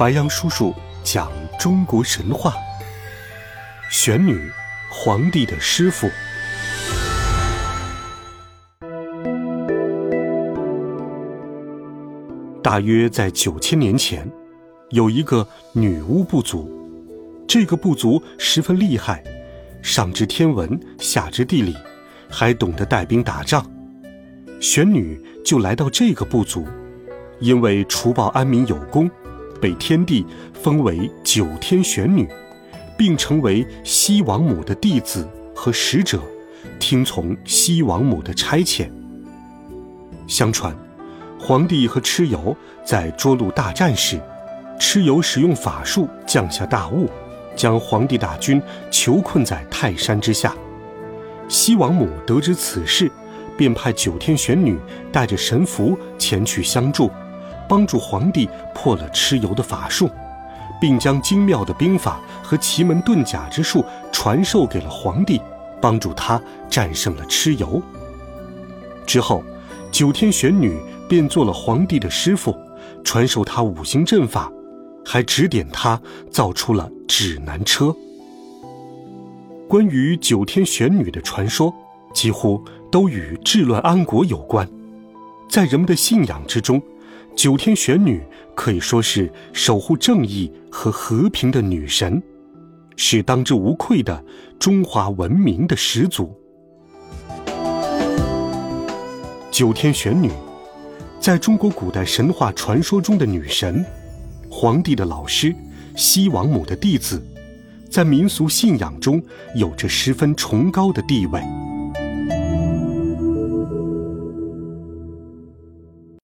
白杨叔叔讲中国神话：玄女，皇帝的师傅。大约在九千年前，有一个女巫部族。这个部族十分厉害，上知天文，下知地理，还懂得带兵打仗。玄女就来到这个部族，因为除暴安民有功，被天帝封为九天玄女，并成为西王母的弟子和使者，听从西王母的差遣。相传。皇帝和蚩尤在涿鹿大战时，蚩尤使用法术降下大雾，将皇帝大军囚困在泰山之下。西王母得知此事，便派九天玄女带着神符前去相助，帮助皇帝破了蚩尤的法术，并将精妙的兵法和奇门遁甲之术传授给了皇帝，帮助他战胜了蚩尤。之后，九天玄女。便做了皇帝的师傅，传授他五行阵法，还指点他造出了指南车。关于九天玄女的传说，几乎都与治乱安国有关。在人们的信仰之中，九天玄女可以说是守护正义和和平的女神，是当之无愧的中华文明的始祖。九天玄女。在中国古代神话传说中的女神，皇帝的老师，西王母的弟子，在民俗信仰中有着十分崇高的地位。